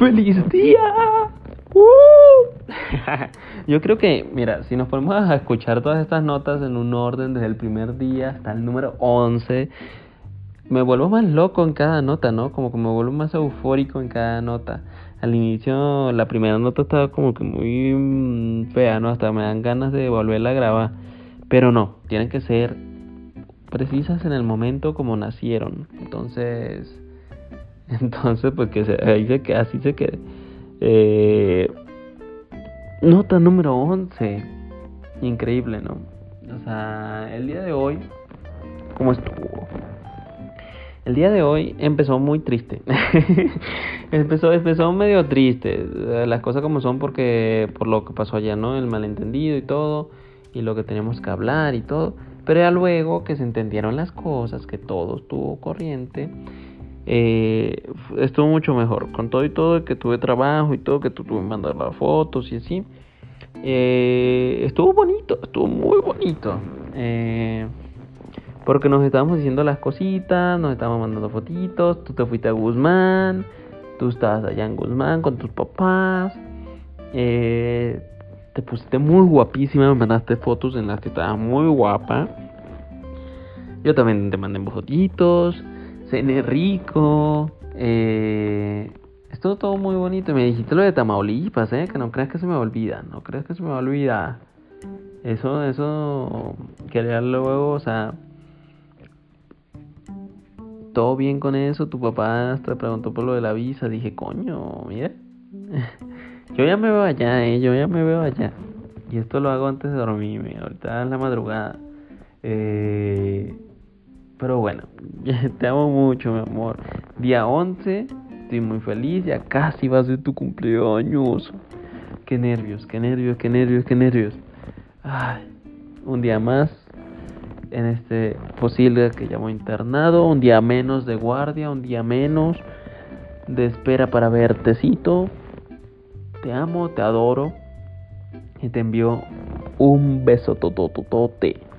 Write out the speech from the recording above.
¡Feliz día! ¡Uh! Yo creo que, mira, si nos ponemos a escuchar todas estas notas en un orden desde el primer día hasta el número 11, me vuelvo más loco en cada nota, ¿no? Como que me vuelvo más eufórico en cada nota. Al inicio, la primera nota estaba como que muy mm, fea, ¿no? Hasta me dan ganas de volverla a grabar. Pero no, tienen que ser precisas en el momento como nacieron. Entonces, entonces, pues que se, ahí se así se quede. Eh, nota número 11. Increíble, ¿no? O sea, el día de hoy, ¿cómo estuvo? El día de hoy empezó muy triste. empezó, empezó medio triste. Las cosas como son porque por lo que pasó allá, ¿no? El malentendido y todo. Y lo que teníamos que hablar y todo. Pero ya luego que se entendieron las cosas, que todo estuvo corriente, eh, estuvo mucho mejor. Con todo y todo, que tuve trabajo y todo, que tuve que mandar las fotos y así. Eh, estuvo bonito, estuvo muy bonito. Eh, porque nos estábamos diciendo las cositas, nos estábamos mandando fotitos. Tú te fuiste a Guzmán, tú estabas allá en Guzmán con tus papás. Eh, te pusiste muy guapísima, me mandaste fotos en las que estabas muy guapa. Yo también te mandé fotitos, cené rico, eh, estuvo todo muy bonito. Me dijiste lo de Tamaulipas, eh, que no creas que se me olvida, no creas que se me olvida. Eso, eso, quería luego, o sea, todo bien con eso. Tu papá hasta preguntó por lo de la visa. Dije, coño, mira. Yo ya me veo allá, eh. Yo ya me veo allá. Y esto lo hago antes de dormirme. Ahorita es la madrugada. Eh, te amo mucho, mi amor. Día 11, estoy muy feliz. Ya casi va a ser tu cumpleaños. Qué nervios, qué nervios, qué nervios, qué nervios. Ay, un día más en este posible que llamo internado. Un día menos de guardia, un día menos de espera para vertecito. Te amo, te adoro. Y te envío un beso tototote.